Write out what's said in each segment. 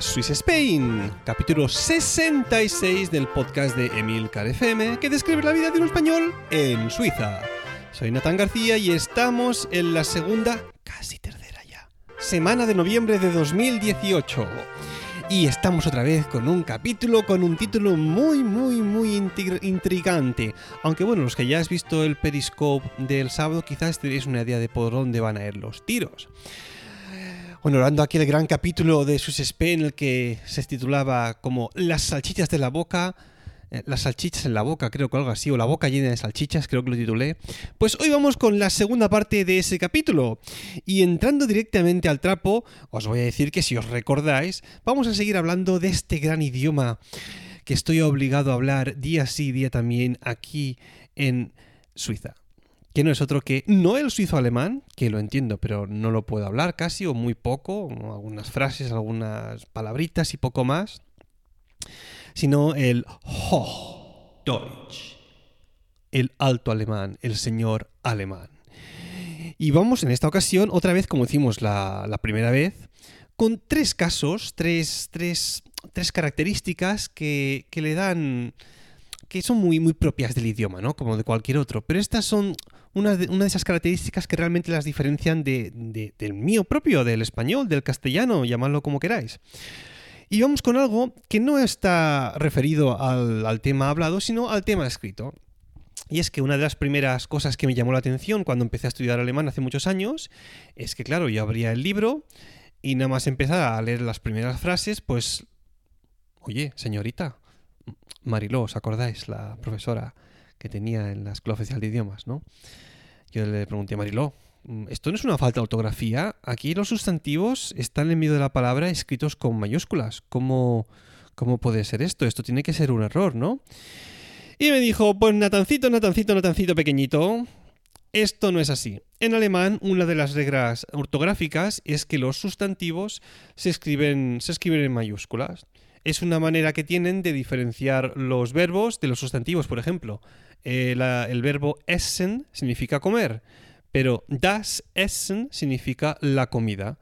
Swiss Spain, capítulo 66 del podcast de Emil FM que describe la vida de un español en Suiza. Soy Natán García y estamos en la segunda, casi tercera ya, semana de noviembre de 2018. Y estamos otra vez con un capítulo con un título muy, muy, muy intrigante. Aunque bueno, los que ya has visto el Periscope del sábado quizás tenéis una idea de por dónde van a ir los tiros. Aquí del gran capítulo de Susspe en el que se titulaba como Las salchichas de la boca, eh, las salchichas en la boca, creo que algo así, o la boca llena de salchichas, creo que lo titulé. Pues hoy vamos con la segunda parte de ese capítulo. Y entrando directamente al trapo, os voy a decir que si os recordáis, vamos a seguir hablando de este gran idioma que estoy obligado a hablar día sí, día también aquí en Suiza que no es otro que no el suizo-alemán, que lo entiendo, pero no lo puedo hablar casi o muy poco, algunas frases, algunas palabritas y poco más, sino el Hochdeutsch, el alto alemán, el señor alemán. Y vamos en esta ocasión, otra vez como hicimos la, primera vez, con tres casos, tres, tres, tres características que, que le dan que son muy, muy propias del idioma, ¿no? Como de cualquier otro. Pero estas son una de, una de esas características que realmente las diferencian de, del mío propio, del español, del castellano, llamadlo como queráis. Y vamos con algo que no está referido al, al tema hablado, sino al tema escrito. Y es que una de las primeras cosas que me llamó la atención cuando empecé a estudiar alemán hace muchos años es que, claro, yo abría el libro y nada más empezar a leer las primeras frases, pues, oye, señorita, Mariló, ¿os acordáis? La profesora que tenía en la Escuela Oficial de Idiomas, ¿no? Yo le pregunté a Mariló, mm, ¿esto no es una falta de ortografía? Aquí los sustantivos están en medio de la palabra escritos con mayúsculas. ¿Cómo, cómo puede ser esto? Esto tiene que ser un error, ¿no? Y me dijo, pues Natancito, Natancito, Natancito pequeñito, esto no es así. En alemán, una de las reglas ortográficas es que los sustantivos se escriben, se escriben en mayúsculas es una manera que tienen de diferenciar los verbos de los sustantivos. Por ejemplo, eh, el verbo essen significa comer, pero das Essen significa la comida.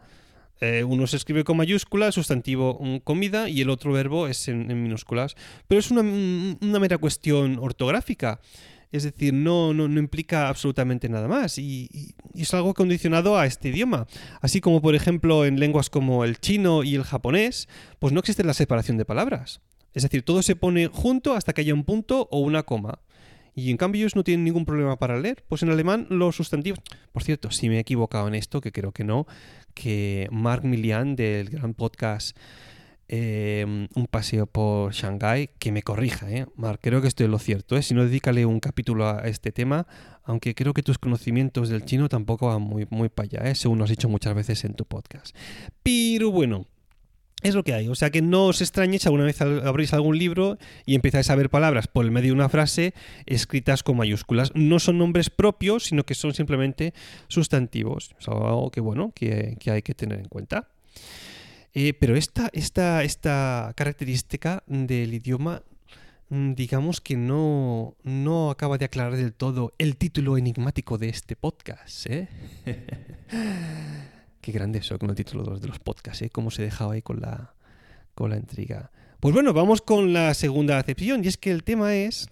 Eh, uno se escribe con mayúscula, sustantivo comida, y el otro verbo es en, minúsculas. Pero es una, una mera cuestión ortográfica. Es decir, no, no, implica absolutamente nada más y, es algo condicionado a este idioma. Así como, por ejemplo, en lenguas como el chino y el japonés, pues no existe la separación de palabras. Es decir, todo se pone junto hasta que haya un punto o una coma. Y en cambio ellos no tienen ningún problema para leer. Pues en alemán los sustantivos... Por cierto, si me he equivocado en esto, que creo que no, que Mark Milian del gran podcast Em, un paseo por Shanghái, que me corrija, ¿eh? Mark, creo que estoy en lo cierto, ¿eh? Si no, dedícale un capítulo a este tema, aunque creo que tus conocimientos del chino tampoco van muy, muy para allá, ¿eh? Según has dicho muchas veces en tu podcast. Pero bueno, es lo que hay. O sea que no os extrañéis si alguna vez abréis algún libro y empezáis a ver palabras por el medio de una frase escritas con mayúsculas. No son nombres propios, sino que son simplemente sustantivos. Es algo que, bueno, que hay que tener en cuenta. Eh, pero esta, esta, esta característica del idioma, mm, digamos que no, no acaba de aclarar del todo el título enigmático de este podcast. ¿eh? Qué grande eso con el título de los, podcasts, ¿eh? Cómo se dejaba ahí con la, con la intriga. Pues bueno, vamos con la segunda acepción, y es que el tema es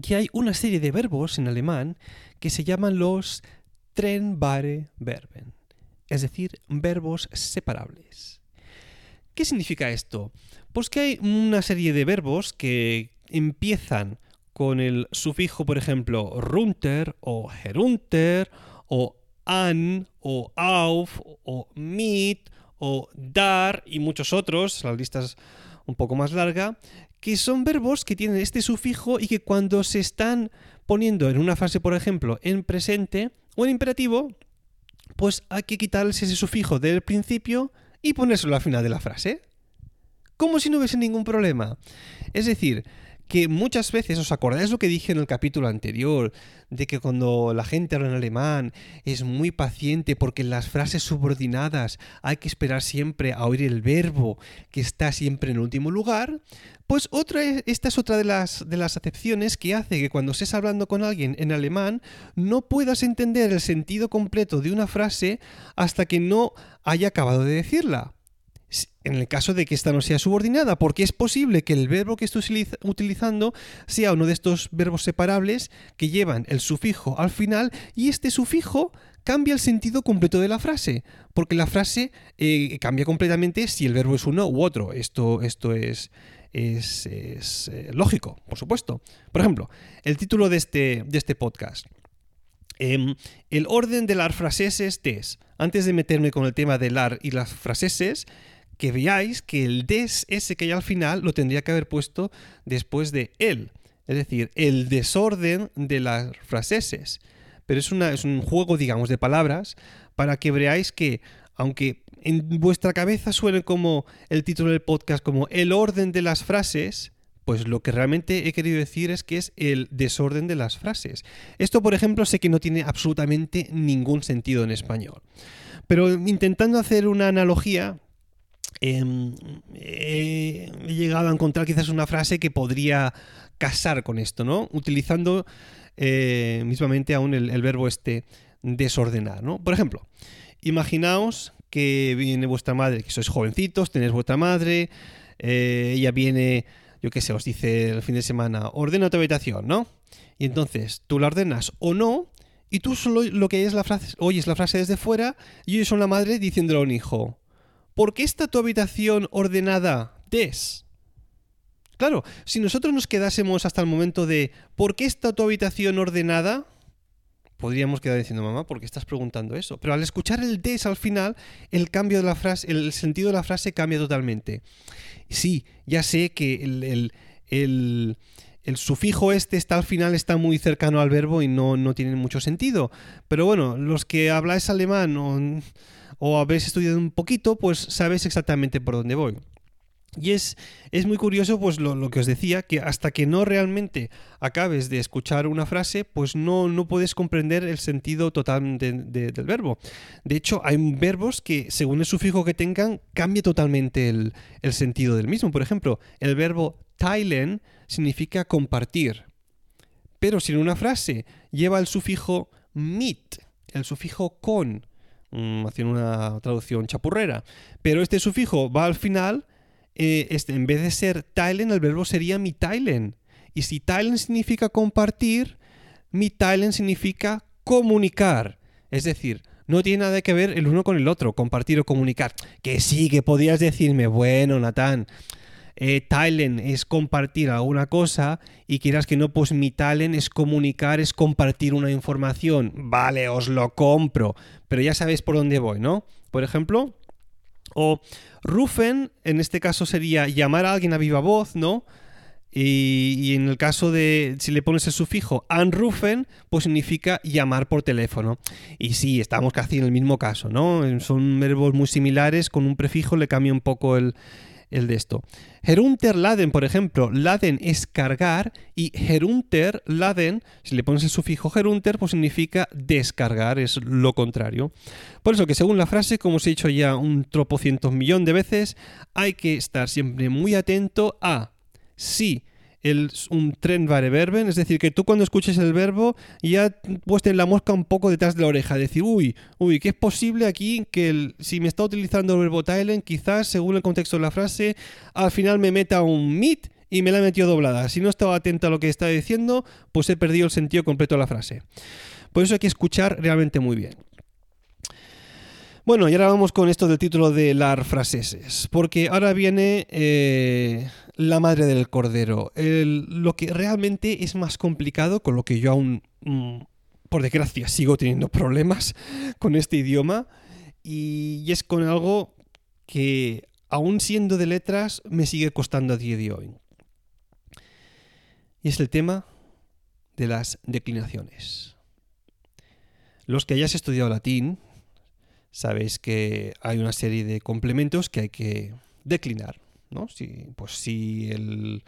que hay una serie de verbos en alemán que se llaman los trennbare Verben, es decir, verbos separables. ¿Qué significa esto? Pues que hay una serie de verbos que empiezan con el sufijo, por ejemplo, runter o herunter o an o auf o mit o dar y muchos otros, la lista es un poco más larga, que son verbos que tienen este sufijo y que cuando se están poniendo en una frase, por ejemplo, en presente o en imperativo, pues hay que quitarles ese sufijo del principio y ponérselo al final de la frase. Como si no hubiese ningún problema. Es decir, que muchas veces, ¿os acordáis lo que dije en el capítulo anterior? De que cuando la gente habla en alemán es muy paciente porque en las frases subordinadas hay que esperar siempre a oír el verbo que está siempre en último lugar. Pues otra, esta es otra de las, de las acepciones que hace que cuando estés hablando con alguien en alemán no puedas entender el sentido completo de una frase hasta que no haya acabado de decirla. En el caso de que esta no sea subordinada, porque es posible que el verbo que estoy utilizando sea uno de estos verbos separables que llevan el sufijo al final y este sufijo cambia el sentido completo de la frase, porque la frase eh, cambia completamente si el verbo es uno u otro. Esto, esto es, es, eh, lógico, por supuesto. Por ejemplo, el título de este, de este podcast. Em, el orden de las fraseses es, antes de meterme con el tema del ar y las fraseses, que veáis que el des ese que hay al final lo tendría que haber puesto después de el. Es decir, el desorden de las fraseses pero es, una, es un juego, digamos, de palabras para que veáis que, aunque en vuestra cabeza suene como el título del podcast, como el orden de las frases, pues lo que realmente he querido decir es que es el desorden de las frases. Esto, por ejemplo, sé que no tiene absolutamente ningún sentido en español. Pero intentando hacer una analogía, em, he llegado a encontrar quizás una frase que podría casar con esto, ¿no? Utilizando eh, mismamente aún el, verbo este desordenar, ¿no? Por ejemplo, imaginaos que viene vuestra madre, que sois jovencitos, tenéis vuestra madre, eh, ella viene, yo qué sé, os dice el fin de semana, ordena tu habitación, ¿no? Y entonces tú la ordenas o no, y tú solo lo que es la frase, oyes la frase desde fuera, y oyes a una madre diciéndole a un hijo, ¿por qué está tu habitación ordenada? Des. Claro, si nosotros nos quedásemos hasta el momento de ¿por qué está tu habitación ordenada? Podríamos quedar diciendo, mamá, ¿por qué estás preguntando eso? Pero al escuchar el des al final, el cambio de la frase, el sentido de la frase cambia totalmente. Sí, ya sé que el, sufijo este está al final, está muy cercano al verbo y no, no tiene mucho sentido. Pero bueno, los que habláis alemán o, o habéis estudiado un poquito, pues sabéis exactamente por dónde voy. Y es, es, muy curioso, pues lo, que os decía, que hasta que no realmente acabes de escuchar una frase, pues no, no puedes comprender el sentido total del verbo. De hecho, hay verbos que, según el sufijo que tengan, cambia totalmente el, el sentido del mismo. Por ejemplo, el verbo teilen significa compartir. Pero si en una frase lleva el sufijo mit, el sufijo con, mm, haciendo una traducción chapurrera, pero este sufijo va al final, eh, este, en vez de ser teilen, el verbo sería mi teilen. Y si teilen significa compartir, mi teilen significa comunicar. Es decir, no tiene nada que ver el uno con el otro, compartir o comunicar. Que sí, que podías decirme, bueno, Natán, eh, es compartir alguna cosa y quieras que no, pues mi talen es comunicar, es compartir una información. Vale, os lo compro, pero ya sabéis por dónde voy, ¿no? Por ejemplo, o rufen, en este caso sería llamar a alguien a viva voz, ¿no? Y, en el caso de, si le pones el sufijo anrufen, pues significa llamar por teléfono. Y sí, estamos casi en el mismo caso, ¿no? Son verbos muy similares, con un prefijo le cambia un poco el, el de esto. laden, por ejemplo, laden es cargar y laden, si le pones el sufijo herunter, pues significa descargar, es lo contrario. Por eso que según la frase, como os he dicho ya un tropocientos millón de veces, hay que estar siempre muy atento a si un tren verben, es decir, que tú cuando escuches el verbo ya puestes la mosca un poco detrás de la oreja, decir, uy, uy, que es posible aquí que si me está utilizando el verbo teilen, quizás según el contexto de la frase, al final me meta un mit y me la he metido doblada. Si no estaba atento a lo que está diciendo, pues he perdido el sentido completo de la frase. Por eso hay que escuchar realmente muy bien. Bueno, y ahora vamos con esto del título de las fraseses, porque ahora viene eh, la madre del cordero. lo que realmente es más complicado, con lo que yo aún, mm, por desgracia, sigo teniendo problemas con este idioma, y, es con algo que, aún siendo de letras, me sigue costando a día de hoy. Y es el tema de las declinaciones. Los que hayáis estudiado latín, sabéis que hay una serie de complementos que hay que declinar. ¿No? Si, pues si el,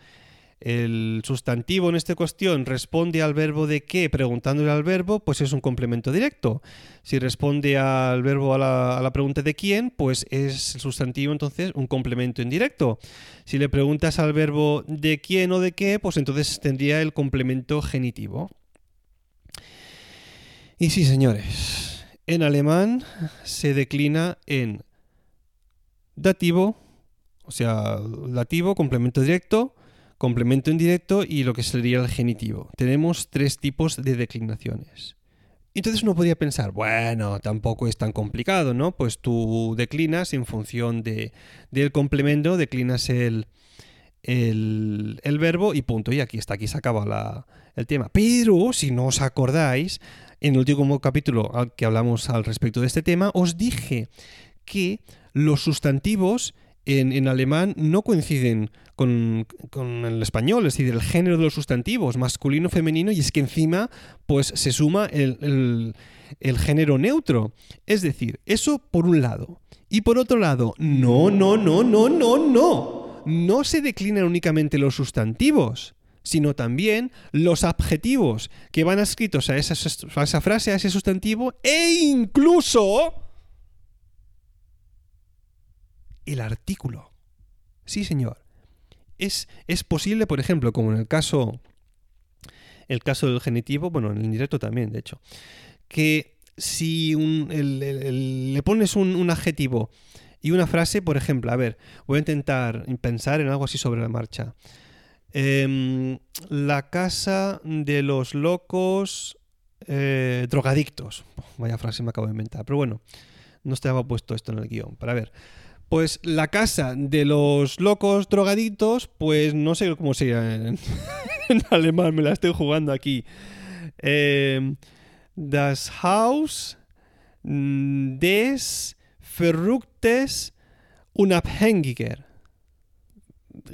sustantivo en esta cuestión responde al verbo de qué preguntándole al verbo, pues es un complemento directo. Si responde al verbo a la, a la, pregunta de quién, pues es el sustantivo entonces un complemento indirecto. Si le preguntas al verbo de quién o de qué, pues entonces tendría el complemento genitivo. Y sí, señores, en alemán se declina en dativo, o sea, dativo, complemento directo, complemento indirecto y lo que sería el genitivo. Tenemos tres tipos de declinaciones. Entonces uno podría pensar, bueno, tampoco es tan complicado, ¿no? Pues tú declinas en función de, del complemento, declinas el, el, el, verbo y punto. Y aquí está, aquí se acaba la, el tema. Pero, si no os acordáis, en el último capítulo al que hablamos al respecto de este tema, os dije que los sustantivos en, alemán no coinciden con, el español, es decir, el género de los sustantivos, masculino, femenino, y es que encima pues se suma el, el género neutro. Es decir, eso por un lado. Y por otro lado, no, no, no, no, no, no. No se declinan únicamente los sustantivos sino también los adjetivos que van escritos a esa, a esa, frase, a ese sustantivo, e incluso el artículo. Sí, señor. Es, es posible, por ejemplo, como en el caso, el caso del genitivo, bueno, en el indirecto también, de hecho, que si le pones un, adjetivo y una frase, por ejemplo, a ver, voy a intentar pensar en algo así sobre la marcha. Em, la casa de los locos eh, drogadictos. Vaya frase me acabo de inventar, pero bueno, no estaba puesto esto en el guion. Para ver, pues la casa de los locos drogadictos, pues no sé cómo se en, alemán, me la estoy jugando aquí. Em, das Haus des Verrücktes Unabhängiger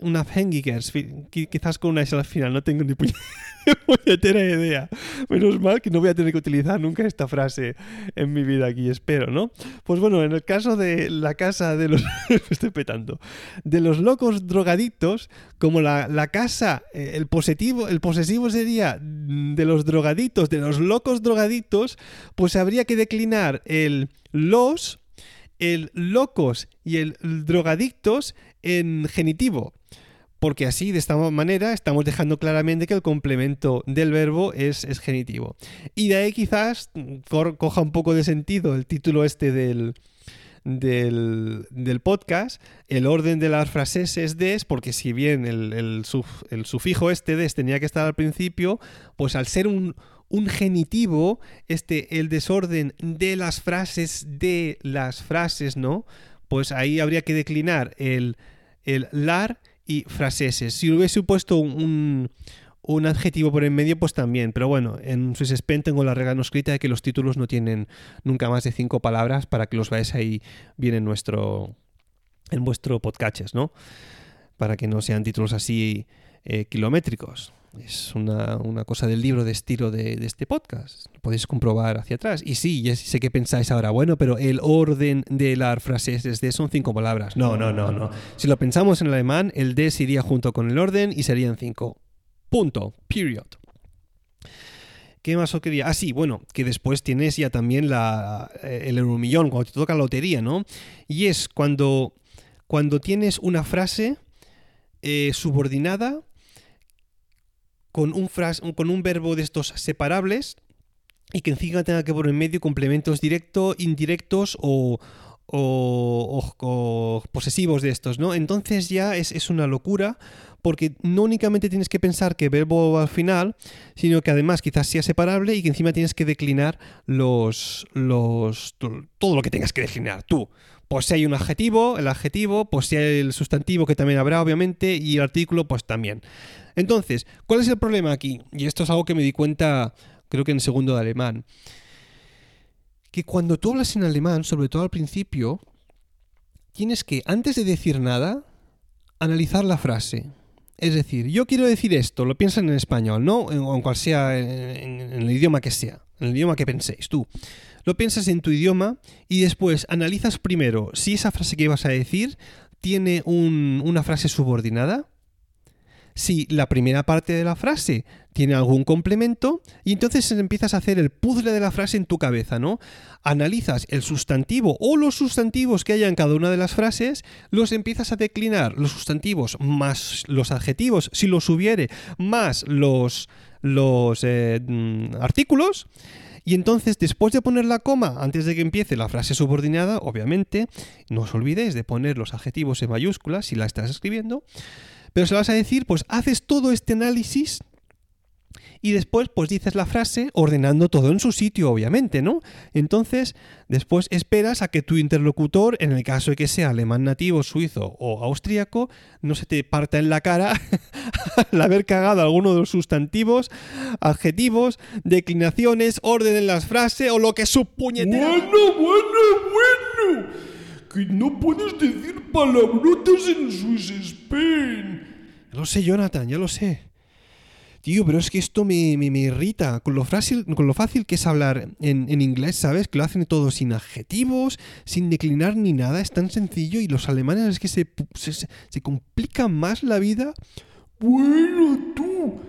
una Fengigers, quizás con una S al final, no tengo ni puñetera idea. Menos mal que no voy a tener que utilizar nunca esta frase en mi vida aquí, espero, ¿no? Pues bueno, en el caso de la casa de los... estoy petando. De los locos drogadictos, como la, la casa, eh, el positivo, el posesivo sería de los drogadictos, de los locos drogadictos, pues habría que declinar el los el locos y el drogadictos en genitivo. Porque así, de esta manera, estamos dejando claramente que el complemento del verbo es, genitivo. Y de ahí quizás coja un poco de sentido el título este del, del, del, podcast, el orden de las frases es des, porque si bien el, el, el, sufijo este des tenía que estar al principio, pues al ser un, un genitivo, este, el desorden de las frases, de las frases, ¿no? Pues ahí habría que declinar el, el lar y fraseses. Si hubiese puesto un, un, adjetivo por en medio, pues también. Pero bueno, en Swiss tengo la regla no escrita de que los títulos no tienen nunca más de cinco palabras para que los veáis ahí bien en nuestro en vuestro podcast, ¿no? Para que no sean títulos así eh, kilométricos. Es una, cosa del libro de estilo de, este podcast. Lo podéis comprobar hacia atrás. Y sí, ya sé que pensáis ahora, bueno, pero el orden de las frases de son cinco palabras. No, no, no, no. Si lo pensamos en alemán, el des iría junto con el orden y serían cinco. Punto. Period. ¿Qué más os quería? Ah, sí, bueno, que después tienes ya también la, eh, el euromillón, cuando te toca la lotería, ¿no? Y es cuando, cuando tienes una frase eh, subordinada con un, con un verbo de estos separables y que encima tenga que poner en medio complementos directos, indirectos o, o, posesivos de estos, ¿no? Entonces ya es, una locura porque no únicamente tienes que pensar que verbo al final, sino que además quizás sea separable y que encima tienes que declinar los, los todo lo que tengas que declinar tú. Pues si hay un adjetivo, el adjetivo, pues si hay el sustantivo que también habrá obviamente y el artículo pues también. Entonces, ¿cuál es el problema aquí? Y esto es algo que me di cuenta, creo que en segundo de alemán. Que cuando tú hablas en alemán, sobre todo al principio, tienes que, antes de decir nada, analizar la frase. Es decir, yo quiero decir esto, lo piensas en español, ¿no? O en cual sea, en, el idioma que sea, en el idioma que penséis tú. Lo piensas en tu idioma y después analizas primero si esa frase que vas a decir tiene una frase subordinada si la primera parte de la frase tiene algún complemento y entonces empiezas a hacer el puzzle de la frase en tu cabeza, ¿no? Analizas el sustantivo o los sustantivos que haya en cada una de las frases, los empiezas a declinar, los sustantivos más los adjetivos, si los hubiere, más los, los eh, mm, artículos Y entonces, después de poner la coma, antes de que empiece la frase subordinada, obviamente, no os olvidéis de poner los adjetivos en mayúsculas si la estás escribiendo, pero se vas a decir, pues haces todo este análisis y después pues dices la frase ordenando todo en su sitio, obviamente, ¿no? Entonces, después esperas a que tu interlocutor, en el caso de que sea alemán nativo, suizo o austríaco, no se te parta en la cara al haber cagado alguno de los sustantivos, adjetivos, declinaciones, orden en las frases o lo que su puñetera... Bueno, bueno, bueno. Que no puedes decir palabrotas en Swiss Spain. Ya lo sé, Jonathan, ya lo sé. Tío, pero es que esto me, me, irrita. Con lo, fácil, con lo fácil que es hablar en, en, inglés, ¿sabes? Que lo hacen todo sin adjetivos, sin declinar ni nada. Es tan sencillo y los alemanes es que se, se, se complican más la vida. Bueno, tú.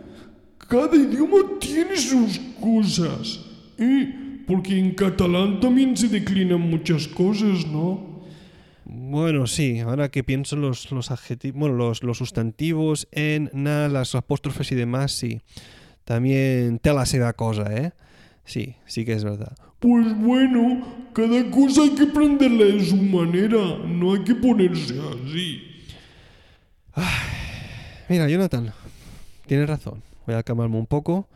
Cada idioma tiene sus cosas. ¿eh? Porque en catalán también se declinan muchas cosas, ¿no? Bueno, sí, ahora que pienso los, los adjetivos, bueno, los, los, sustantivos en na, las apóstrofes y demás, sí. También te la da cosa, ¿eh? Sí, sí que es verdad. Pues bueno, cada cosa hay que aprenderla de su manera, no hay que ponerse así. Ay, mira, Jonathan, tienes razón. Voy a calmarme un poco,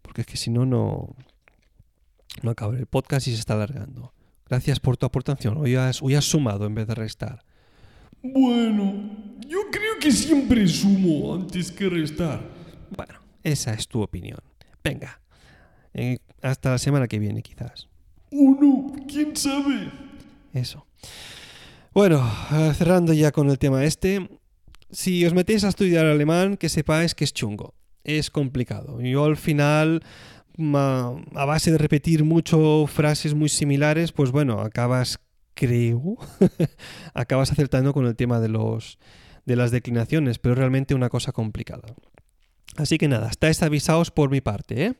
porque es que si no, no, no el podcast y se está alargando. Gracias por tu aportación. Hoy has, hoy has sumado en vez de restar. Bueno, yo creo que siempre sumo antes que restar. Bueno, esa es tu opinión. Venga, eh, hasta la semana que viene quizás. ¿O no? ¿Quién sabe? Eso. Bueno, eh, cerrando ya con el tema este. Si os metéis a estudiar alemán, que sepáis que es chungo. Es complicado. Yo al final a base de repetir mucho frases muy similares, pues bueno, acabas, creo, acabas acertando con el tema de, los, de las declinaciones, pero realmente una cosa complicada. Así que nada, estáis avisados por mi parte, ¿eh?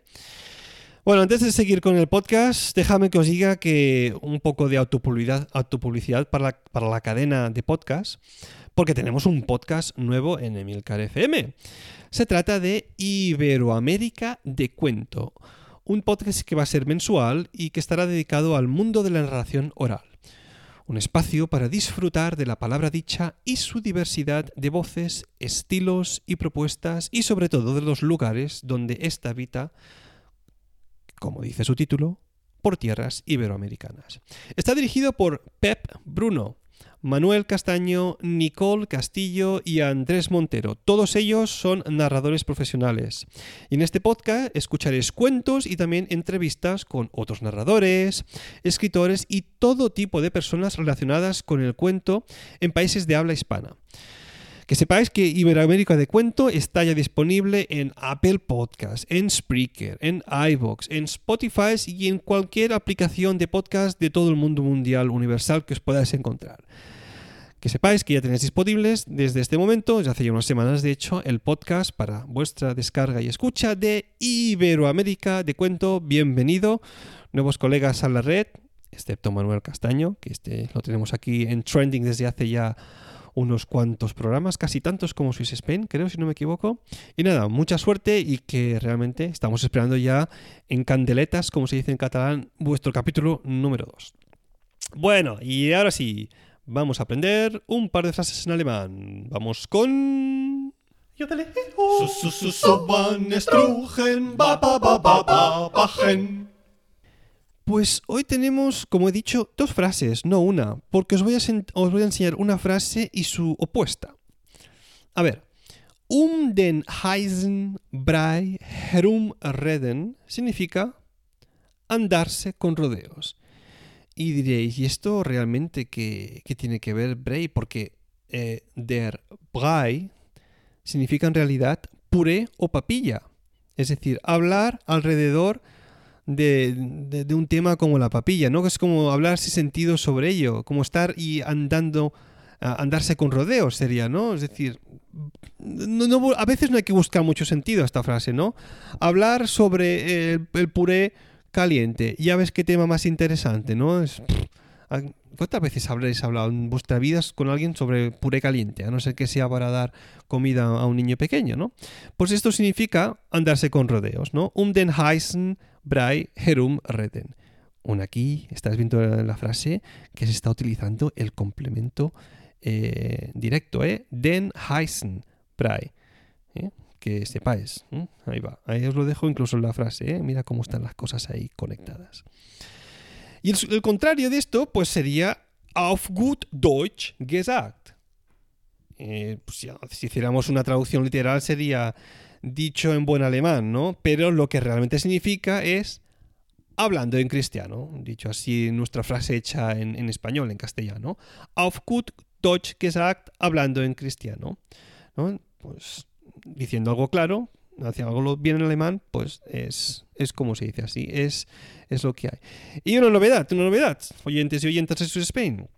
Bueno, antes de seguir con el podcast, déjame que os diga que un poco de autopublicidad, autopublicidad para, la, para la cadena de podcast, porque tenemos un podcast nuevo en Emilcar FM. Se trata de Iberoamérica de Cuento, un podcast que va a ser mensual y que estará dedicado al mundo de la narración oral. Un espacio para disfrutar de la palabra dicha y su diversidad de voces, estilos y propuestas y sobre todo de los lugares donde ésta habita, como dice su título, por tierras iberoamericanas. Está dirigido por Pep Bruno, Manuel Castaño, Nicole Castillo y Andrés Montero. Todos ellos son narradores profesionales. Y en este podcast escucharéis cuentos y también entrevistas con otros narradores, escritores y todo tipo de personas relacionadas con el cuento en países de habla hispana. Que sepáis que Iberoamérica de Cuento está ya disponible en Apple Podcast, en Spreaker, en iVoox, en Spotify y en cualquier aplicación de podcast de todo el mundo mundial universal que os podáis encontrar. Que sepáis que ya tenéis disponibles desde este momento, ya hace ya unas semanas de hecho, el podcast para vuestra descarga y escucha de Iberoamérica de Cuento. Bienvenido, nuevos colegas a la red, excepto Manuel Castaño, que este lo tenemos aquí en trending desde hace ya unos cuantos programas, casi tantos como Swiss Spain, creo, si no me equivoco. Y nada, mucha suerte y que realmente estamos esperando ya en candeletas, como se dice en catalán, vuestro capítulo número 2. Bueno, y ahora sí, vamos a aprender un par de frases en alemán. Vamos con... Pues hoy tenemos, como he dicho, dos frases, no una, porque os voy a, enseñar una frase y su opuesta. A ver, um den heißen Brei herumreden significa andarse con rodeos. Y diréis, ¿y esto realmente qué, qué tiene que ver Brei? Porque eh, der Brei significa en realidad puré o papilla. Es decir, hablar alrededor de, un tema como la papilla, ¿no? Es como hablar sin sentido sobre ello, como estar y andando, andarse con rodeos sería, ¿no? Es decir, no, a veces no hay que buscar mucho sentido a esta frase, ¿no? Hablar sobre el, puré caliente, ya ves qué tema más interesante, ¿no? Es, ¿Cuántas veces habréis hablado en vuestra vida con alguien sobre puré caliente? A no ser que sea para dar comida a un niño pequeño, ¿no? Pues esto significa andarse con rodeos, ¿no? Um den heißen Brei herum reden. Un aquí, estás viendo la frase que se está utilizando el complemento eh, directo, ¿eh? Den heißen Brei. ¿eh? Que sepáis. Ahí va. Ahí os lo dejo incluso en la frase, ¿eh? Mira cómo están las cosas ahí conectadas. Y el, contrario de esto, pues sería auf gut Deutsch gesagt. Eh, pues si hiciéramos una traducción literal sería dicho en buen alemán, ¿no? Pero lo que realmente significa es hablando en cristiano, dicho así nuestra frase hecha en, español, en castellano. Auf gut Deutsch gesagt, hablando en cristiano. ¿no? Pues diciendo algo claro, haciendo algo bien en alemán, pues es, es como se dice así, es, es lo que hay. Y una novedad, una novedad, oyentes y oyentes de Spain.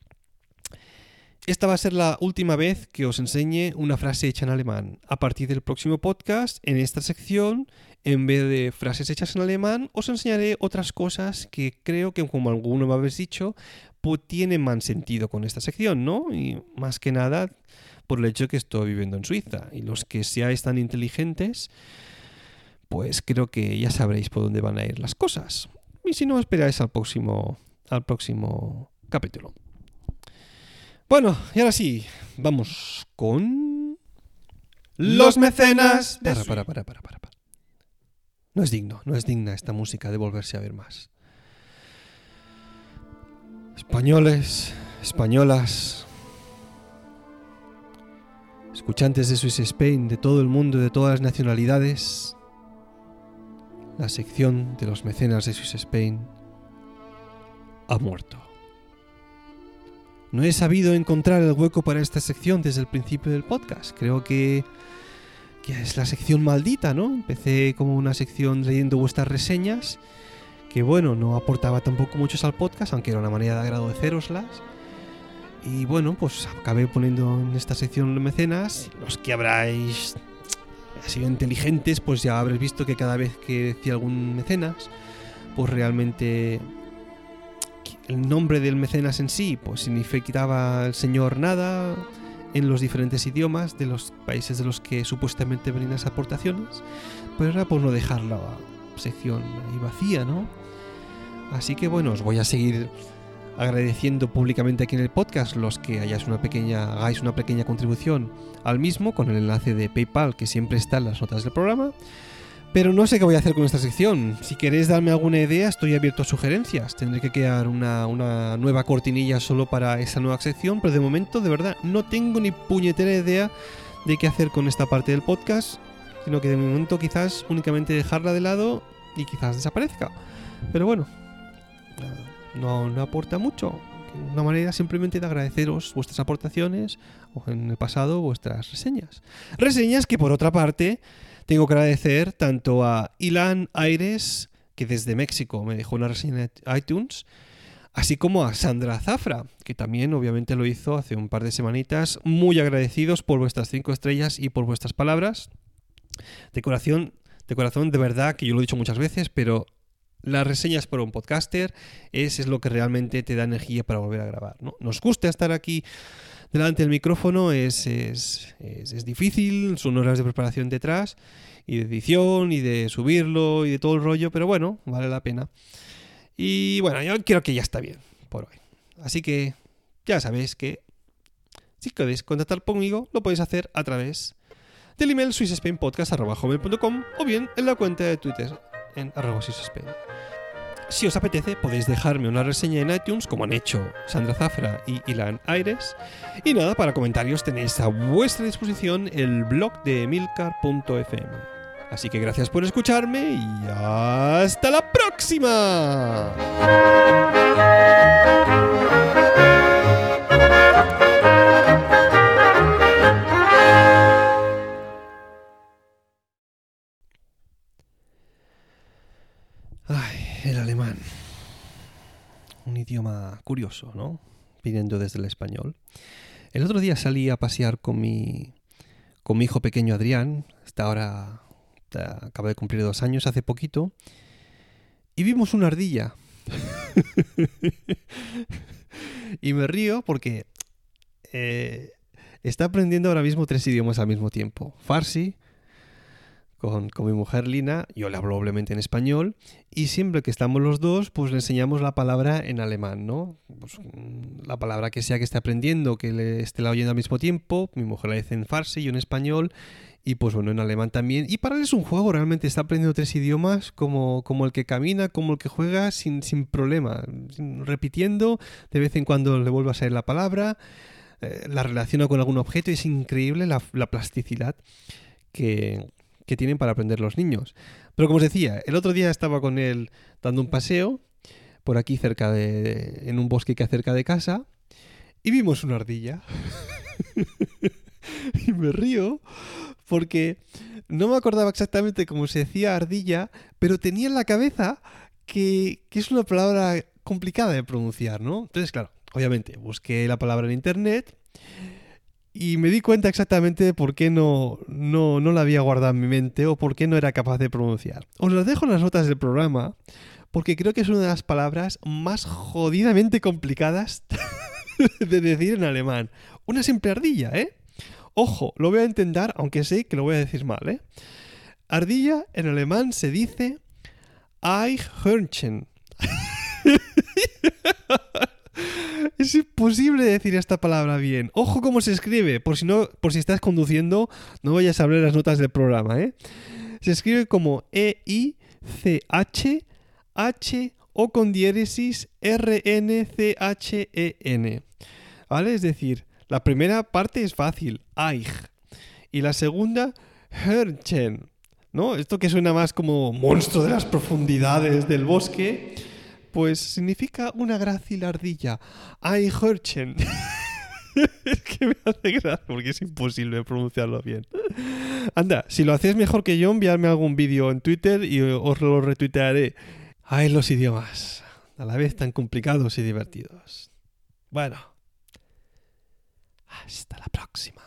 Esta va a ser la última vez que os enseñe una frase hecha en alemán. A partir del próximo podcast, en esta sección, en vez de frases hechas en alemán, os enseñaré otras cosas que creo que, como alguno me habéis dicho, pues tienen más sentido con esta sección, ¿no? Y más que nada por el hecho que estoy viviendo en Suiza. Y los que seáis tan inteligentes, pues creo que ya sabréis por dónde van a ir las cosas. Y si no, esperáis al próximo, al próximo capítulo. Bueno, y ahora sí, vamos con... Los mecenas de para, para, para, para, para, para. No es digno, no es digna esta música de volverse a ver más. Españoles, españolas, escuchantes de Swiss Spain, de todo el mundo, de todas las nacionalidades, la sección de los mecenas de Swiss Spain ha muerto. No he sabido encontrar el hueco para esta sección desde el principio del podcast. Creo que, es la sección maldita, ¿no? Empecé como una sección leyendo vuestras reseñas, que bueno, no aportaba tampoco muchos al podcast, aunque era una manera de agradeceroslas. Y bueno, pues acabé poniendo en esta sección mecenas. Los que habráis sido inteligentes, pues ya habréis visto que cada vez que decía algún mecenas, pues realmente el nombre del mecenas en sí, pues significaba el señor nada en los diferentes idiomas de los países de los que supuestamente venían las aportaciones, pero era por no dejar la sección ahí vacía, ¿no? Así que bueno, os voy a seguir agradeciendo públicamente aquí en el podcast los que hayáis una pequeña, hagáis una pequeña contribución al mismo con el enlace de PayPal que siempre está en las notas del programa. Pero no sé qué voy a hacer con esta sección. Si queréis darme alguna idea, estoy abierto a sugerencias. Tendré que crear una, una, nueva cortinilla solo para esa nueva sección, pero de momento, de verdad, no tengo ni puñetera idea de qué hacer con esta parte del podcast, sino que de momento quizás únicamente dejarla de lado y quizás desaparezca. Pero bueno, no, no aporta mucho. Una manera simplemente de agradeceros vuestras aportaciones o en el pasado vuestras reseñas. Reseñas que por otra parte tengo que agradecer tanto a Ilan Aires, que desde México me dejó una reseña en iTunes, así como a Sandra Zafra, que también obviamente lo hizo hace un par de semanitas. Muy agradecidos por vuestras cinco estrellas y por vuestras palabras. De corazón, de corazón, de verdad, que yo lo he dicho muchas veces, pero las reseñas por un podcaster es, es lo que realmente te da energía para volver a grabar. ¿no? Nos gusta estar aquí delante del micrófono es, es, es, difícil, son horas de preparación detrás y de edición y de subirlo y de todo el rollo, pero bueno, vale la pena. Y bueno, yo creo que ya está bien por hoy. Así que ya sabéis que si queréis contactar conmigo, lo podéis hacer a través del email swissspainpodcast.com o bien en la cuenta de Twitter en arroba swissspain. Si os apetece, podéis dejarme una reseña en iTunes, como han hecho Sandra Zafra y Ilan Aires. Y nada, para comentarios tenéis a vuestra disposición el blog de milcar.fm. Así que gracias por escucharme y hasta la próxima. Idioma curioso, ¿no? Viniendo desde el español. El otro día salí a pasear con mi, con mi hijo pequeño Adrián, está ahora, acaba de cumplir dos años hace poquito, y vimos una ardilla. Y me río porque eh, está aprendiendo ahora mismo tres idiomas al mismo tiempo. Farsi, con, con, mi mujer Lina, yo le hablo obviamente en español, y siempre que estamos los dos, pues le enseñamos la palabra en alemán, ¿no? Pues, mm, la palabra que sea que esté aprendiendo, que le esté la oyendo al mismo tiempo, mi mujer la dice en farsi, yo en español, y pues bueno, en alemán también. Y para él es un juego, realmente está aprendiendo tres idiomas como, como el que camina, como el que juega sin, sin problema, repitiendo, de vez en cuando le vuelve a salir la palabra, eh, la relaciona con algún objeto, y es increíble la, la plasticidad que que tienen para aprender los niños. Pero como os decía, el otro día estaba con él dando un paseo por aquí cerca de, en un bosque que hay cerca de casa y vimos una ardilla. y me río porque no me acordaba exactamente cómo se decía ardilla, pero tenía en la cabeza que, que es una palabra complicada de pronunciar, ¿no? Entonces, claro, obviamente busqué la palabra en internet y me di cuenta exactamente de por qué no, no, no la había guardado en mi mente o por qué no era capaz de pronunciar. Os lo dejo en las notas del programa porque creo que es una de las palabras más jodidamente complicadas de decir en alemán. Una simple ardilla, ¿eh? Ojo, lo voy a intentar, aunque sé que lo voy a decir mal, ¿eh? Ardilla en alemán se dice Eichhörnchen. Es imposible decir esta palabra bien. Ojo cómo se escribe, por si no, por si estás conduciendo, no vayas a abrir las notas del programa, ¿eh? Se escribe como E I C H H o con diéresis R N C H E N. ¿Vale? Es decir, la primera parte es fácil, Eich, y la segunda Hörnchen, ¿no? Esto que suena más como monstruo de las profundidades del bosque pues significa una grácil ardilla. Eichhörnchen. es que me hace gracia porque es imposible pronunciarlo bien. Anda, si lo hacéis mejor que yo, enviadme algún vídeo en Twitter y os lo retuitearé. Ay, los idiomas. A la vez tan complicados y divertidos. Bueno. Hasta la próxima.